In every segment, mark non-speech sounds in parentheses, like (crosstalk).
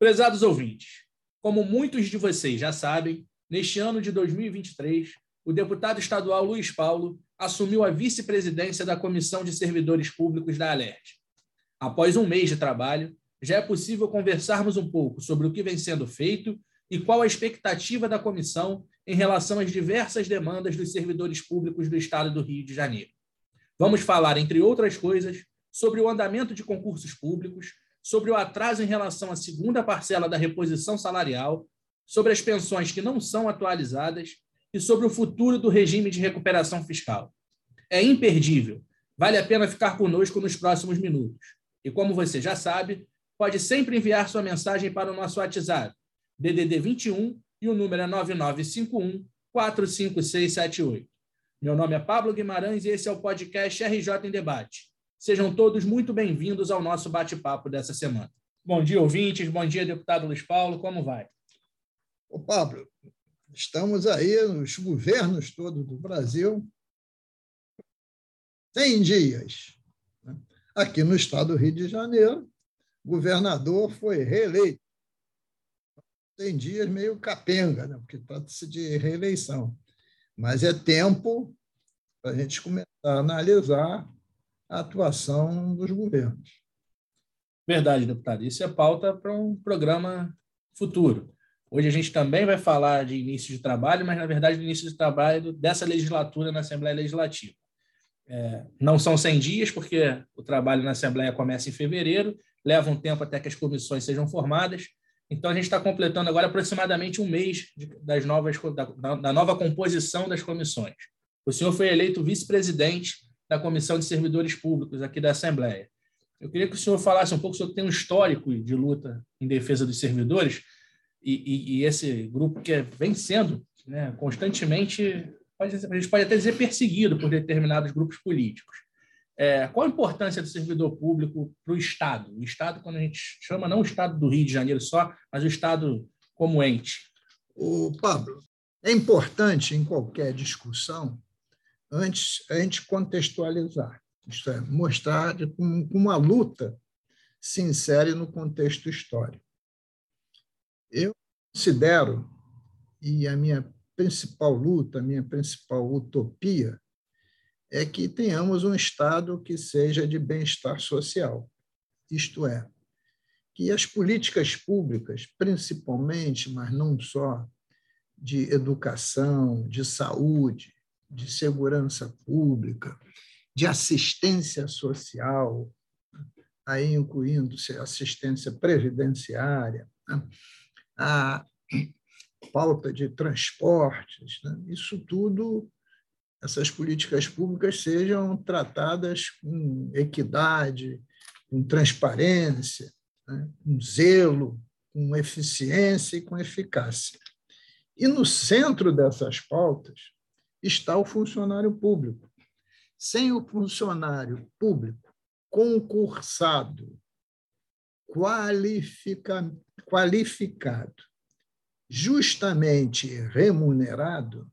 Prezados ouvintes, como muitos de vocês já sabem, neste ano de 2023, o deputado estadual Luiz Paulo assumiu a vice-presidência da Comissão de Servidores Públicos da Alerte. Após um mês de trabalho, já é possível conversarmos um pouco sobre o que vem sendo feito e qual a expectativa da comissão em relação às diversas demandas dos servidores públicos do Estado do Rio de Janeiro. Vamos falar, entre outras coisas, sobre o andamento de concursos públicos, sobre o atraso em relação à segunda parcela da reposição salarial, sobre as pensões que não são atualizadas e sobre o futuro do regime de recuperação fiscal. É imperdível. Vale a pena ficar conosco nos próximos minutos. E como você já sabe, pode sempre enviar sua mensagem para o nosso WhatsApp, DDD 21, e o número é 9951 45678. Meu nome é Pablo Guimarães e esse é o podcast RJ em Debate Sejam todos muito bem-vindos ao nosso bate-papo dessa semana. Bom dia, ouvintes. Bom dia, deputado Luiz Paulo. Como vai? Ô, Pablo, estamos aí nos governos todos do Brasil. 100 dias. Né? Aqui no estado do Rio de Janeiro, o governador foi reeleito. 100 dias meio capenga, né? porque trata-se de reeleição. Mas é tempo para a gente começar a analisar a atuação dos governos. Verdade, deputado. Isso é pauta para um programa futuro. Hoje a gente também vai falar de início de trabalho, mas, na verdade, do início de trabalho dessa legislatura na Assembleia Legislativa. É, não são 100 dias, porque o trabalho na Assembleia começa em fevereiro, leva um tempo até que as comissões sejam formadas. Então, a gente está completando agora aproximadamente um mês de, das novas, da, da nova composição das comissões. O senhor foi eleito vice-presidente da Comissão de Servidores Públicos aqui da Assembleia. Eu queria que o senhor falasse um pouco sobre tem um histórico de luta em defesa dos servidores e, e, e esse grupo que é, vem sendo né, constantemente, pode, a gente pode até dizer perseguido por determinados grupos políticos. É, qual a importância do servidor público para o Estado? O Estado, quando a gente chama, não o Estado do Rio de Janeiro só, mas o Estado como ente. O Pablo, é importante em qualquer discussão antes a gente contextualizar, isto é, mostrar como uma luta se insere no contexto histórico. Eu considero, e a minha principal luta, a minha principal utopia, é que tenhamos um Estado que seja de bem-estar social. Isto é, que as políticas públicas, principalmente, mas não só, de educação, de saúde, de segurança pública, de assistência social, aí incluindo-se assistência previdenciária, né? a pauta de transportes, né? isso tudo, essas políticas públicas sejam tratadas com equidade, com transparência, né? com zelo, com eficiência e com eficácia. E no centro dessas pautas está o funcionário público. Sem o funcionário público concursado, qualifica, qualificado, justamente remunerado,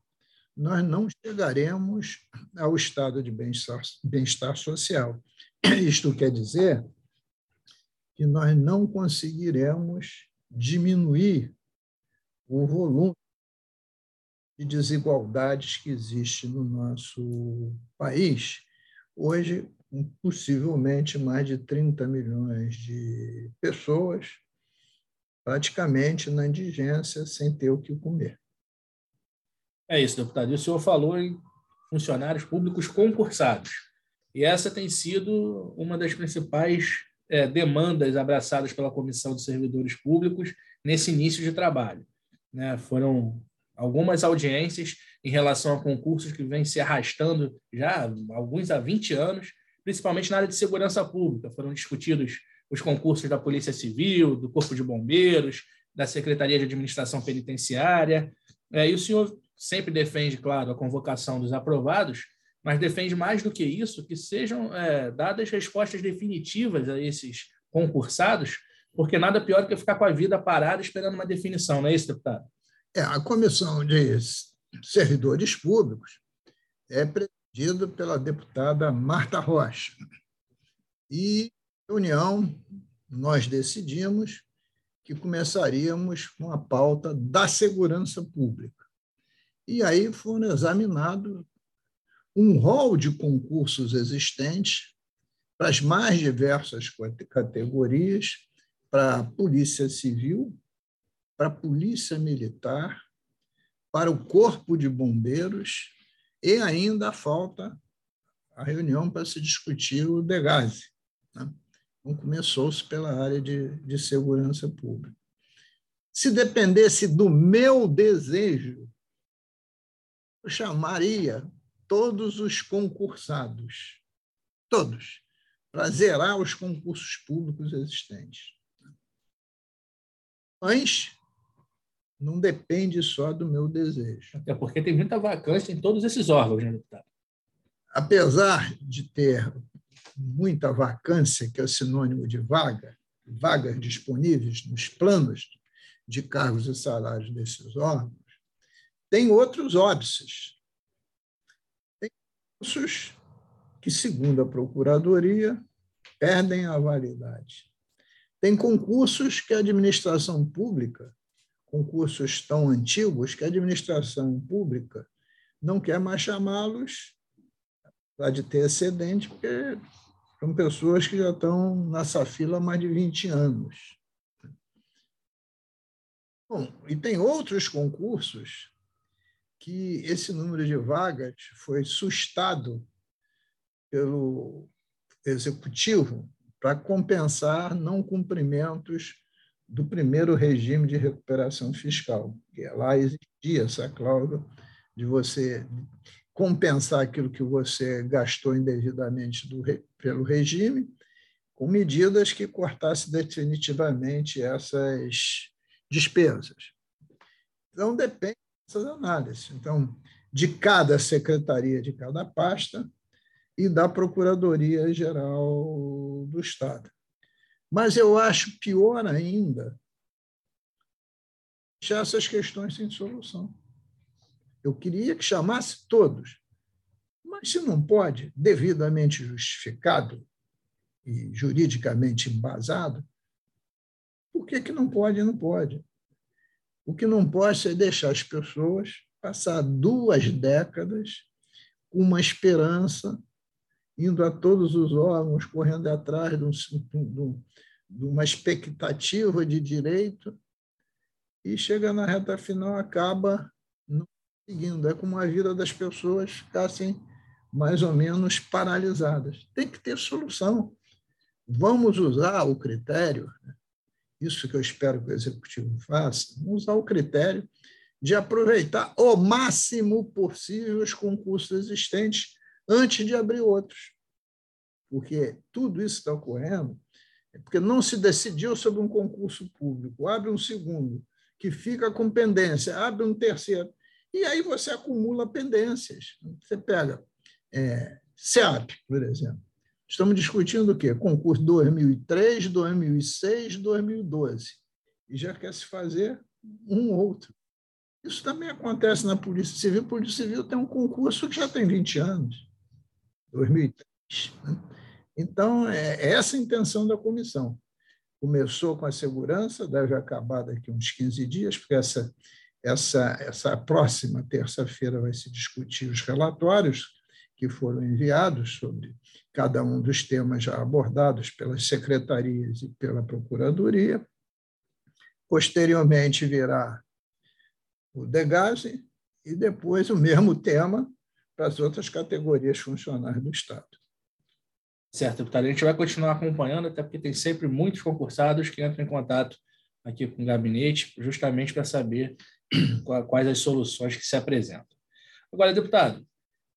nós não chegaremos ao estado de bem-estar bem social. Isto quer dizer que nós não conseguiremos diminuir o volume de desigualdades que existe no nosso país. Hoje, possivelmente mais de 30 milhões de pessoas praticamente na indigência, sem ter o que comer. É isso, deputado. E o senhor falou em funcionários públicos concursados. E essa tem sido uma das principais é, demandas abraçadas pela Comissão de Servidores Públicos nesse início de trabalho. Né? Foram algumas audiências em relação a concursos que vêm se arrastando já alguns há 20 anos, principalmente na área de segurança pública. Foram discutidos os concursos da Polícia Civil, do Corpo de Bombeiros, da Secretaria de Administração Penitenciária. É, e o senhor sempre defende, claro, a convocação dos aprovados, mas defende mais do que isso, que sejam é, dadas respostas definitivas a esses concursados, porque nada pior do que ficar com a vida parada esperando uma definição, não é isso, deputado? É, a Comissão de Servidores Públicos é presidida pela deputada Marta Rocha. E, reunião, nós decidimos que começaríamos com a pauta da segurança pública. E aí foram examinados um rol de concursos existentes para as mais diversas categorias, para a Polícia Civil, para a Polícia Militar, para o Corpo de Bombeiros e ainda falta a reunião para se discutir o DEGASE. Né? Então, começou-se pela área de, de segurança pública. Se dependesse do meu desejo, eu chamaria todos os concursados, todos, para zerar os concursos públicos existentes. Mas não depende só do meu desejo. Até porque tem muita vacância em todos esses órgãos, né, deputado? Apesar de ter muita vacância, que é sinônimo de vaga, vagas disponíveis nos planos de cargos e salários desses órgãos, tem outros óbices. Tem cursos que, segundo a Procuradoria, perdem a validade. Tem concursos que a administração pública, concursos tão antigos, que a administração pública não quer mais chamá-los para de ter excedente, porque são pessoas que já estão nessa fila há mais de 20 anos. Bom, e tem outros concursos que esse número de vagas foi sustado pelo executivo para compensar não cumprimentos do primeiro regime de recuperação fiscal, que é lá existia essa cláusula de você compensar aquilo que você gastou indevidamente do, pelo regime, com medidas que cortassem definitivamente essas despesas. Então, depende dessas análises. Então, de cada secretaria, de cada pasta, e da Procuradoria-Geral do Estado. Mas eu acho pior ainda deixar essas questões sem solução. Eu queria que chamasse todos. Mas se não pode, devidamente justificado e juridicamente embasado, por que, que não pode e não pode? O que não pode é deixar as pessoas passar duas décadas com uma esperança indo a todos os órgãos, correndo atrás de, um, de uma expectativa de direito, e chega na reta final, acaba não seguindo. É como a vida das pessoas ficassem mais ou menos paralisadas. Tem que ter solução. Vamos usar o critério, né? isso que eu espero que o executivo faça, vamos usar o critério de aproveitar o máximo possível os concursos existentes antes de abrir outros. Porque tudo isso está ocorrendo é porque não se decidiu sobre um concurso público. Abre um segundo, que fica com pendência, abre um terceiro. E aí você acumula pendências. Você pega é, SEAP, por exemplo. Estamos discutindo o quê? Concurso 2003, 2006, 2012. E já quer se fazer um outro. Isso também acontece na Polícia Civil. A Polícia Civil tem um concurso que já tem 20 anos, 2003. Né? Então, é essa a intenção da comissão. Começou com a segurança, deve acabar daqui uns 15 dias, porque essa, essa, essa próxima terça-feira vai se discutir os relatórios que foram enviados sobre cada um dos temas já abordados pelas secretarias e pela Procuradoria. Posteriormente virá o DEGASE e depois o mesmo tema para as outras categorias funcionais do Estado. Certo, deputado. A gente vai continuar acompanhando, até porque tem sempre muitos concursados que entram em contato aqui com o gabinete, justamente para saber (clears throat) quais as soluções que se apresentam. Agora, deputado,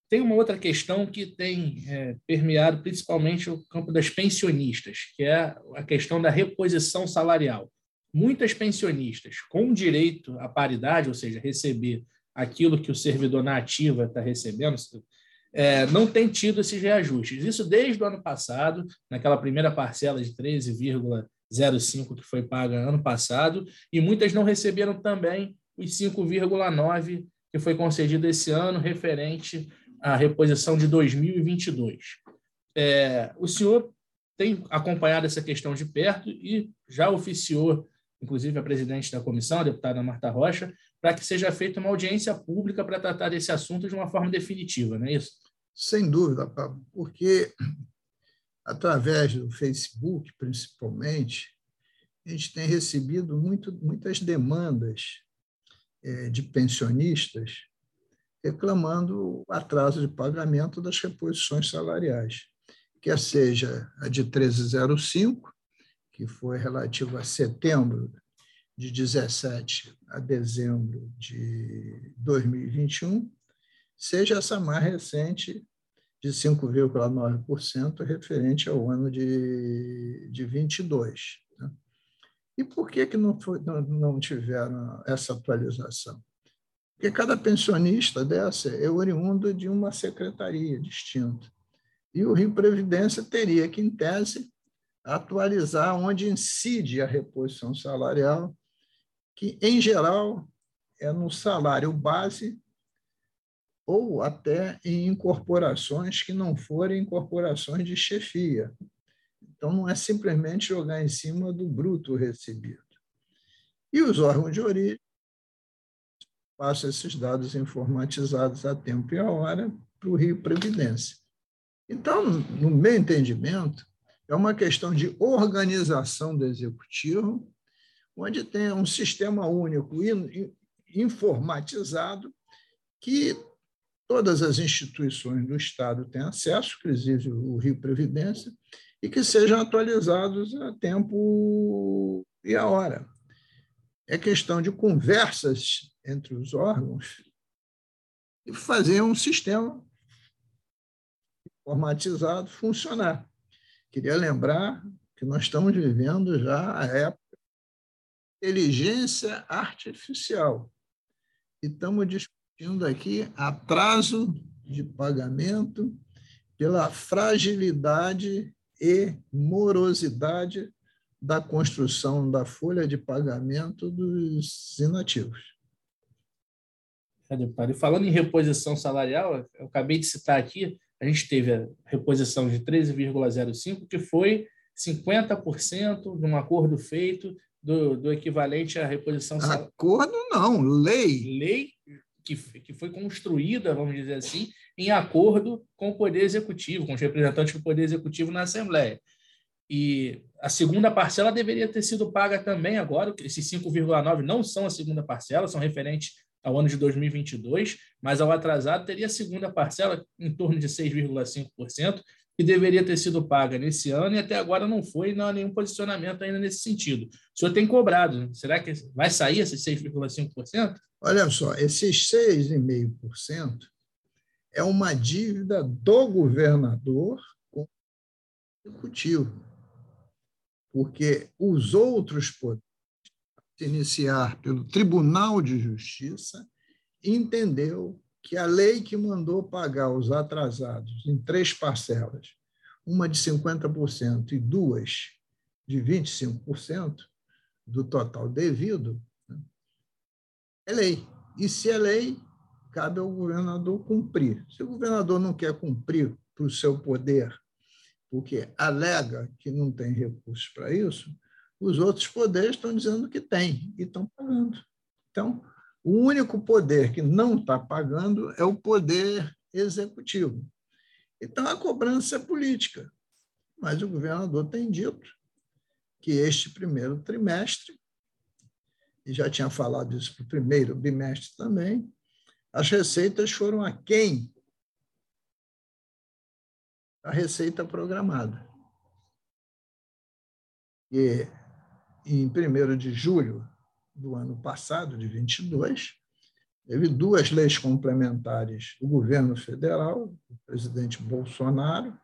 tem uma outra questão que tem é, permeado principalmente o campo das pensionistas, que é a questão da reposição salarial. Muitas pensionistas com direito à paridade, ou seja, receber aquilo que o servidor na ativa está recebendo, é, não tem tido esses reajustes. Isso desde o ano passado, naquela primeira parcela de 13,05 que foi paga ano passado, e muitas não receberam também os 5,9 que foi concedido esse ano, referente à reposição de 2022. É, o senhor tem acompanhado essa questão de perto e já oficiou inclusive a presidente da comissão, a deputada Marta Rocha, para que seja feita uma audiência pública para tratar desse assunto de uma forma definitiva, não é isso? Sem dúvida, Pablo, porque através do Facebook, principalmente, a gente tem recebido muito, muitas demandas é, de pensionistas reclamando o atraso de pagamento das reposições salariais, quer seja a de 1305, que foi relativa a setembro de 17 a dezembro de 2021, seja essa mais recente de 5,9% referente ao ano de, de 22. Né? E por que, que não, foi, não, não tiveram essa atualização? Porque cada pensionista dessa é oriundo de uma secretaria distinta. E o Rio Previdência teria que, em tese, atualizar onde incide a reposição salarial, que, em geral, é no salário base ou até em incorporações que não forem incorporações de chefia. Então, não é simplesmente jogar em cima do bruto recebido. E os órgãos de origem passa esses dados informatizados a tempo e a hora para o Rio Previdência. Então, no meu entendimento, é uma questão de organização do executivo, onde tem um sistema único informatizado que todas as instituições do Estado têm acesso, inclusive o Rio Previdência, e que sejam atualizados a tempo e a hora. É questão de conversas entre os órgãos e fazer um sistema informatizado funcionar. Queria lembrar que nós estamos vivendo já a época inteligência artificial e estamos discutindo aqui atraso de pagamento pela fragilidade e morosidade da construção da folha de pagamento dos inativos. Deputado. E falando em reposição salarial, eu acabei de citar aqui, a gente teve a reposição de 13,05, que foi 50% de um acordo feito do, do equivalente à reposição. Acordo não, lei. Lei que, que foi construída, vamos dizer assim, em acordo com o Poder Executivo, com os representantes do Poder Executivo na Assembleia. E a segunda parcela deveria ter sido paga também agora, esses 5,9 não são a segunda parcela, são referentes ao ano de 2022, mas ao atrasado teria a segunda parcela em torno de 6,5%, que deveria ter sido paga nesse ano e até agora não foi, não há nenhum posicionamento ainda nesse sentido. O senhor tem cobrado, será que vai sair esses 6,5%? Olha só, esses 6,5% é uma dívida do governador com o executivo, porque os outros poderes iniciar pelo Tribunal de Justiça, entendeu que a lei que mandou pagar os atrasados em três parcelas, uma de 50% e duas de 25% do total devido, né, é lei. E se é lei, cabe ao governador cumprir. Se o governador não quer cumprir para o seu poder, porque alega que não tem recursos para isso, os outros poderes estão dizendo que tem e estão pagando. Então, o único poder que não está pagando é o poder executivo. Então, a cobrança é política. Mas o governador tem dito que este primeiro trimestre, e já tinha falado isso para o primeiro bimestre também, as receitas foram aquém da receita programada. E em 1 de julho do ano passado, de 22, teve duas leis complementares do governo federal, do presidente Bolsonaro,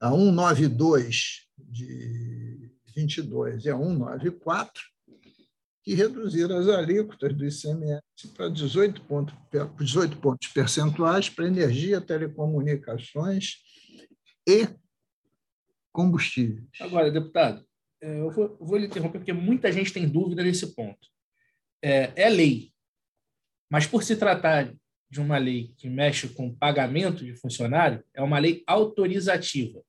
a 192 de 22 e a 194, que reduziram as alíquotas do ICMS para 18 pontos, 18 pontos percentuais para energia, telecomunicações e combustíveis. Agora, deputado, eu vou, vou lhe interromper porque muita gente tem dúvida nesse ponto. É, é lei, mas por se tratar de uma lei que mexe com pagamento de funcionário, é uma lei autorizativa.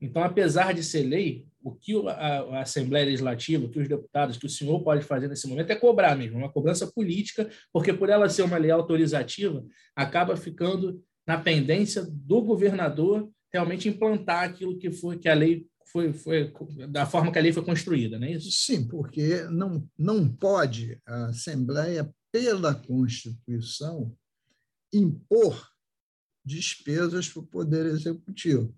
Então, apesar de ser lei, o que a, a, Assembleia Legislativa, que os deputados, que o senhor pode fazer nesse momento é cobrar mesmo, uma cobrança política, porque por ela ser uma lei autorizativa, acaba ficando na pendência do governador realmente implantar aquilo que foi que a lei foi, foi da forma que a lei foi construída, não é isso? Sim, porque não, não pode a Assembleia, pela Constituição, impor despesas para o Poder Executivo,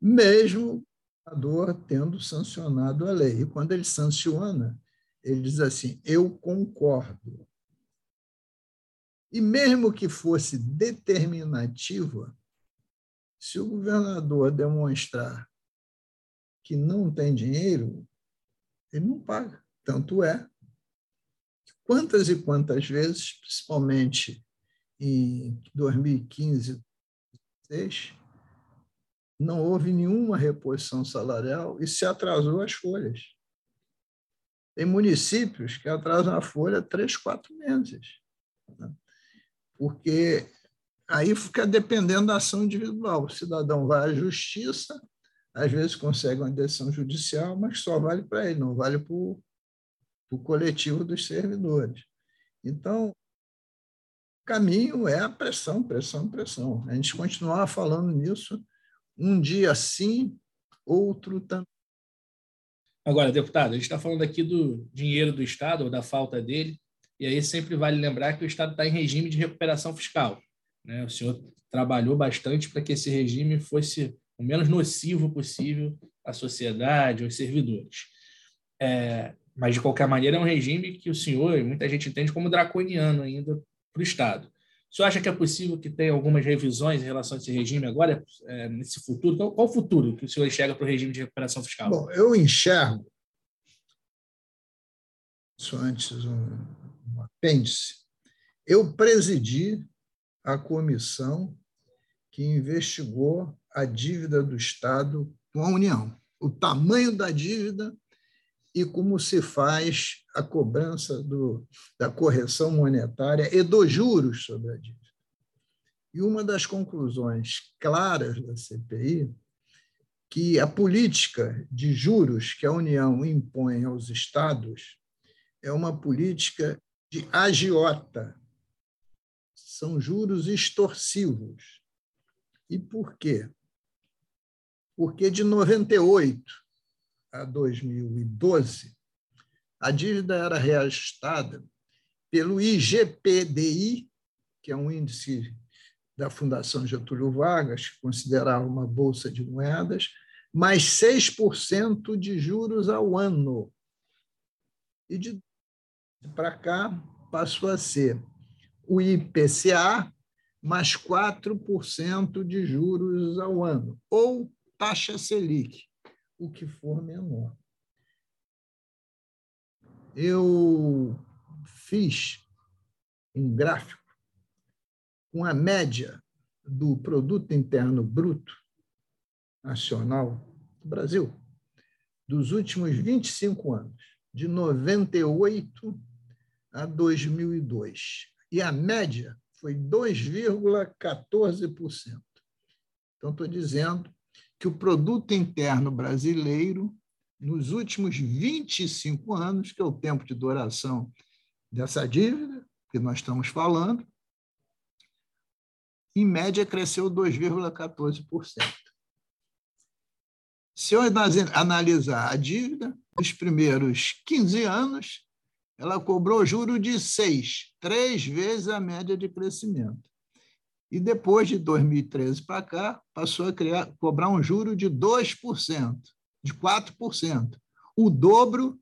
mesmo o governador tendo sancionado a lei. E quando ele sanciona, ele diz assim: eu concordo. E mesmo que fosse determinativa, se o governador demonstrar que não tem dinheiro, ele não paga. Tanto é quantas e quantas vezes, principalmente em 2015, 2016, não houve nenhuma reposição salarial e se atrasou as folhas. Tem municípios que atrasam a folha três, quatro meses, né? porque aí fica dependendo da ação individual. O cidadão vai à justiça, às vezes consegue uma decisão judicial, mas só vale para ele, não vale para o coletivo dos servidores. Então, caminho é a pressão, pressão, pressão. A gente continuar falando nisso, um dia sim, outro também. Agora, deputado, a gente está falando aqui do dinheiro do Estado, ou da falta dele, e aí sempre vale lembrar que o Estado está em regime de recuperação fiscal. Né? O senhor trabalhou bastante para que esse regime fosse o menos nocivo possível à sociedade, aos servidores. É, mas, de qualquer maneira, é um regime que o senhor e muita gente entende como draconiano ainda para o Estado. O senhor acha que é possível que tenha algumas revisões em relação a esse regime agora, é, nesse futuro? Qual, qual o futuro que o senhor enxerga para o regime de recuperação fiscal? Bom, eu enxergo, isso antes um, um apêndice, eu presidi a comissão que investigou a dívida do Estado com a União, o tamanho da dívida e como se faz a cobrança do, da correção monetária e dos juros sobre a dívida. E uma das conclusões claras da CPI que a política de juros que a União impõe aos estados é uma política de agiota. São juros extorsivos. E por quê? Porque de 98 a 2012, a dívida era reajustada pelo IGPDI, que é um índice da Fundação Getúlio Vargas, que considerava uma bolsa de moedas, mais 6% de juros ao ano. E de para cá passou a ser o IPCA mais 4% de juros ao ano, ou taxa Selic, o que for menor. Eu fiz um gráfico com a média do produto interno bruto nacional do Brasil dos últimos 25 anos, de 98 a 2002. E a média foi 2,14%. Então, estou dizendo que o produto interno brasileiro, nos últimos 25 anos, que é o tempo de duração dessa dívida que nós estamos falando, em média cresceu 2,14%. Se eu analisar a dívida, nos primeiros 15 anos, ela cobrou juro de 6, três vezes a média de crescimento. E depois de 2013 para cá, passou a criar, cobrar um juro de 2%, de 4%, o dobro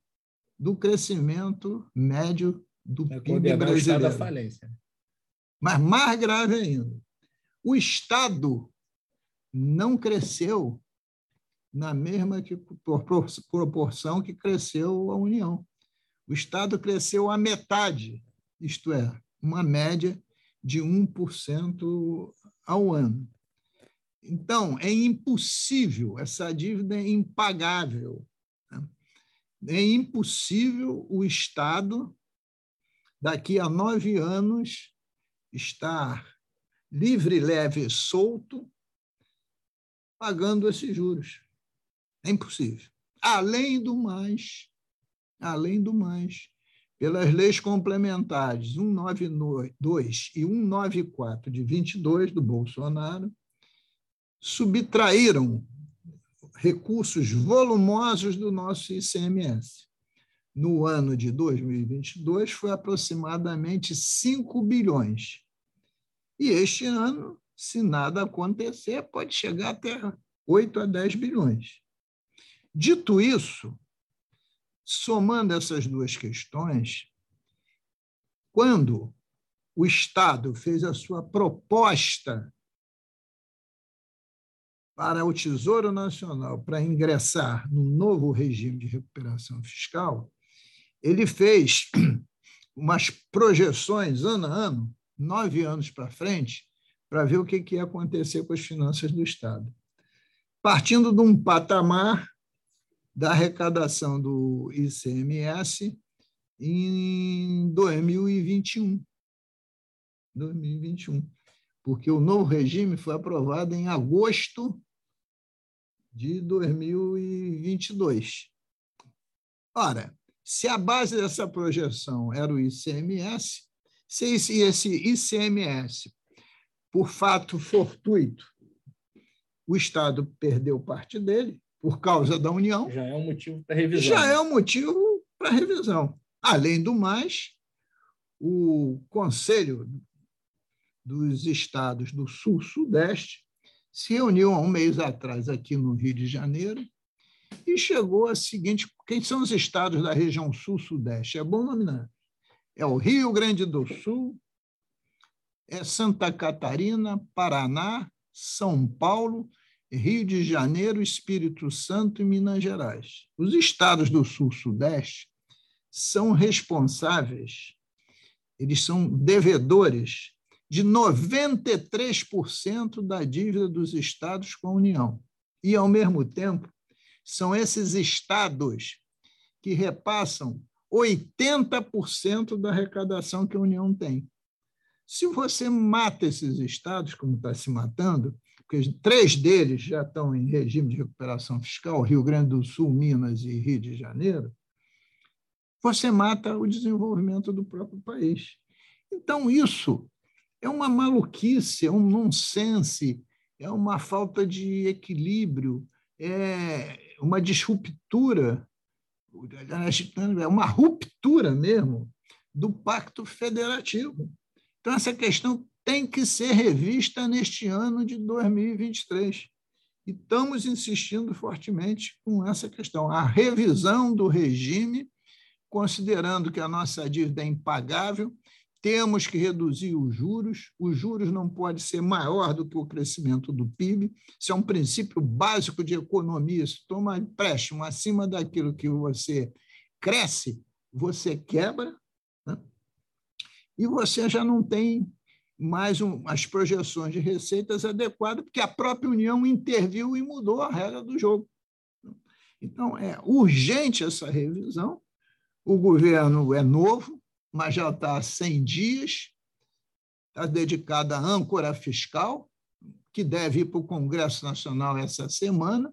do crescimento médio do é PIB brasileiro. Falência. Mas mais grave ainda, o Estado não cresceu na mesma proporção que cresceu a União. O Estado cresceu a metade, isto é, uma média de 1% ao ano. Então, é impossível, essa dívida é impagável. Né? É impossível o Estado, daqui a nove anos, estar livre, leve e solto, pagando esses juros. É impossível. Além do mais, além do mais, pelas leis complementares 192 e 194 de 22 do Bolsonaro, subtraíram recursos volumosos do nosso ICMS. No ano de 2022, foi aproximadamente 5 bilhões. E este ano, se nada acontecer, pode chegar até 8 a 10 bilhões. Dito isso, somando essas duas questões, quando o Estado fez a sua proposta para o Tesouro Nacional para ingressar no novo regime de recuperação fiscal, ele fez (clears throat) umas projeções ano a ano, nove anos para frente, para ver o que ia acontecer com as finanças do Estado. Partindo de um patamar da arrecadação do ICMS em 2021. 2021. Porque o novo regime foi aprovado em agosto de 2022. Ora, se a base dessa projeção era o ICMS, se esse ICMS, por fato fortuito, o Estado perdeu parte dele por causa da União. Já é um motivo para revisão. Já é um motivo para revisão. Além do mais, o Conselho dos Estados do Sul-Sudeste se reuniu há um mês atrás aqui no Rio de Janeiro e chegou a seguinte: quem são os estados da região Sul-Sudeste? É bom nominar. É o Rio Grande do Sul, é Santa Catarina, Paraná, São Paulo, Rio de Janeiro, Espírito Santo e Minas Gerais. Os estados do Sul-Sudeste são responsáveis, eles são devedores de 93% da dívida dos estados com a União. E, ao mesmo tempo, são esses estados que repassam 80% da arrecadação que a União tem. Se você mata esses estados, como está se matando, porque três deles já estão em regime de recuperação fiscal, Rio Grande do Sul, Minas e Rio de Janeiro, você mata o desenvolvimento do próprio país. Então, isso é uma maluquice, é um nonsense, é uma falta de equilíbrio, é uma disruptura, é uma ruptura mesmo do pacto federativo. Então, essa questão tem que ser revista neste ano de 2023. E estamos insistindo fortemente com essa questão, a revisão do regime, considerando que a nossa dívida é impagável temos que reduzir os juros, os juros não pode ser maior do que o crescimento do PIB, isso é um princípio básico de economia, se toma empréstimo acima daquilo que você cresce, você quebra, né? e você já não tem mais um, as projeções de receitas adequadas, porque a própria União interviu e mudou a regra do jogo. Então, é urgente essa revisão, o governo é novo, mas já está há 100 dias, está dedicada à âncora fiscal, que deve ir para o Congresso Nacional essa semana.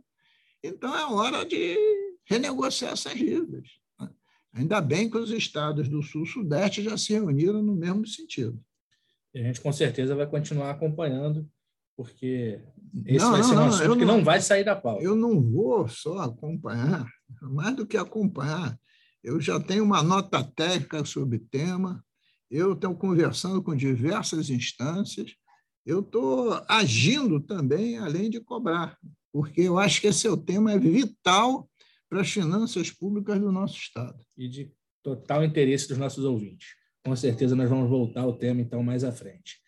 Então, é hora de renegociar essas dívidas. Né? Ainda bem que os estados do Sul-Sudeste já se reuniram no mesmo sentido. E a gente, com certeza, vai continuar acompanhando, porque esse não, vai ser um assunto que não, não vai sair da pauta. Eu não vou só acompanhar, mais do que acompanhar, eu já tenho uma nota técnica sobre o tema, eu estou conversando com diversas instâncias, eu estou agindo também, além de cobrar, porque eu acho que esse é o tema é vital para as finanças públicas do nosso Estado. E de total interesse dos nossos ouvintes. Com certeza nós vamos voltar ao tema, então, mais à frente.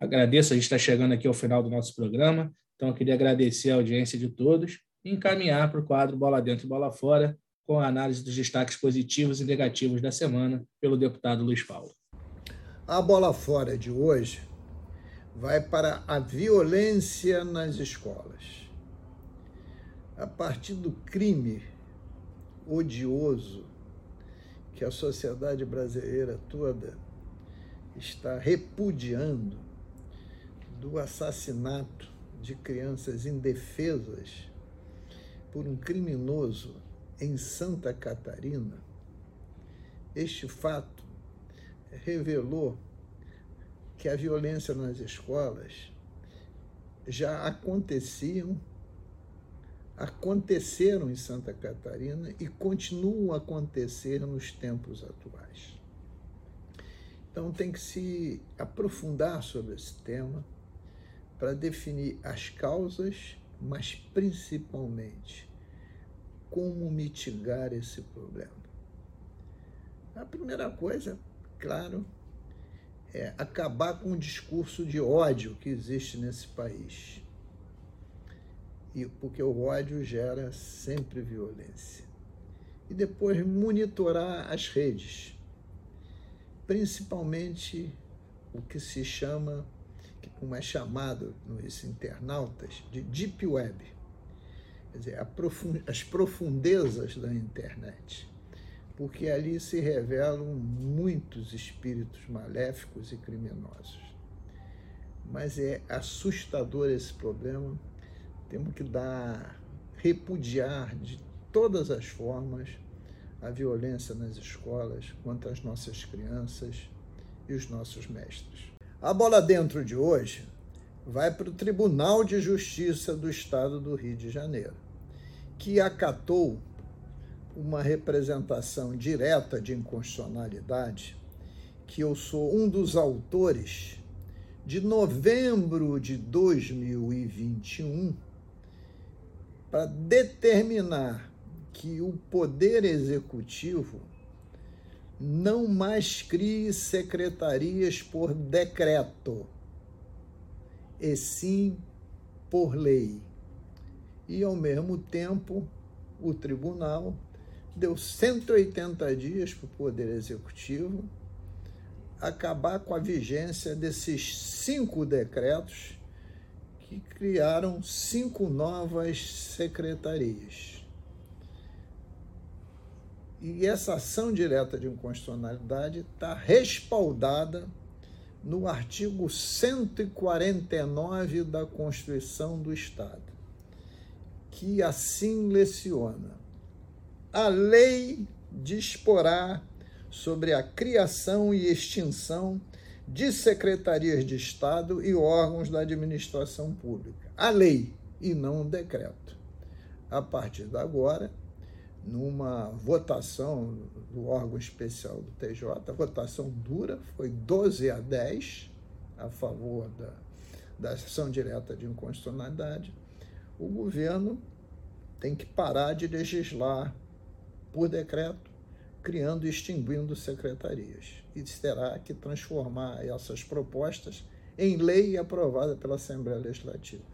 Agradeço, a gente está chegando aqui ao final do nosso programa, então eu queria agradecer a audiência de todos e encaminhar para o quadro Bola Dentro e Bola Fora, com a análise dos destaques positivos e negativos da semana pelo deputado Luiz Paulo. A bola fora de hoje vai para a violência nas escolas. A partir do crime odioso que a sociedade brasileira toda está repudiando do assassinato de crianças indefesas por um criminoso em Santa Catarina, este fato revelou que a violência nas escolas já aconteciam, aconteceram em Santa Catarina e continuam a acontecer nos tempos atuais. Então tem que se aprofundar sobre esse tema para definir as causas, mas principalmente como mitigar esse problema. A primeira coisa, claro, é acabar com o discurso de ódio que existe nesse país. E, porque o ódio gera sempre violência. E depois monitorar as redes, principalmente o que se chama, como é chamado nos internautas, de Deep Web quer dizer, as profundezas da internet, porque ali se revelam muitos espíritos maléficos e criminosos. Mas é assustador esse problema, temos que dar, repudiar de todas as formas a violência nas escolas contra as nossas crianças e os nossos mestres. A bola dentro de hoje vai para o Tribunal de Justiça do Estado do Rio de Janeiro que acatou uma representação direta de inconstitucionalidade, que eu sou um dos autores, de novembro de 2021, para determinar que o Poder Executivo não mais crie secretarias por decreto, e sim por lei. E, ao mesmo tempo, o tribunal deu 180 dias para o Poder Executivo acabar com a vigência desses cinco decretos que criaram cinco novas secretarias. E essa ação direta de inconstitucionalidade está respaldada no artigo 149 da Constituição do Estado que assim leciona: a lei disporá sobre a criação e extinção de secretarias de Estado e órgãos da administração pública. A lei e não um decreto. A partir de agora, numa votação do órgão especial do TJ, a votação dura foi 12 a 10 a favor da, da ação direta de inconstitucionalidade, o governo tem que parar de legislar por decreto, criando e extinguindo secretarias. E terá que transformar essas propostas em lei aprovada pela Assembleia Legislativa.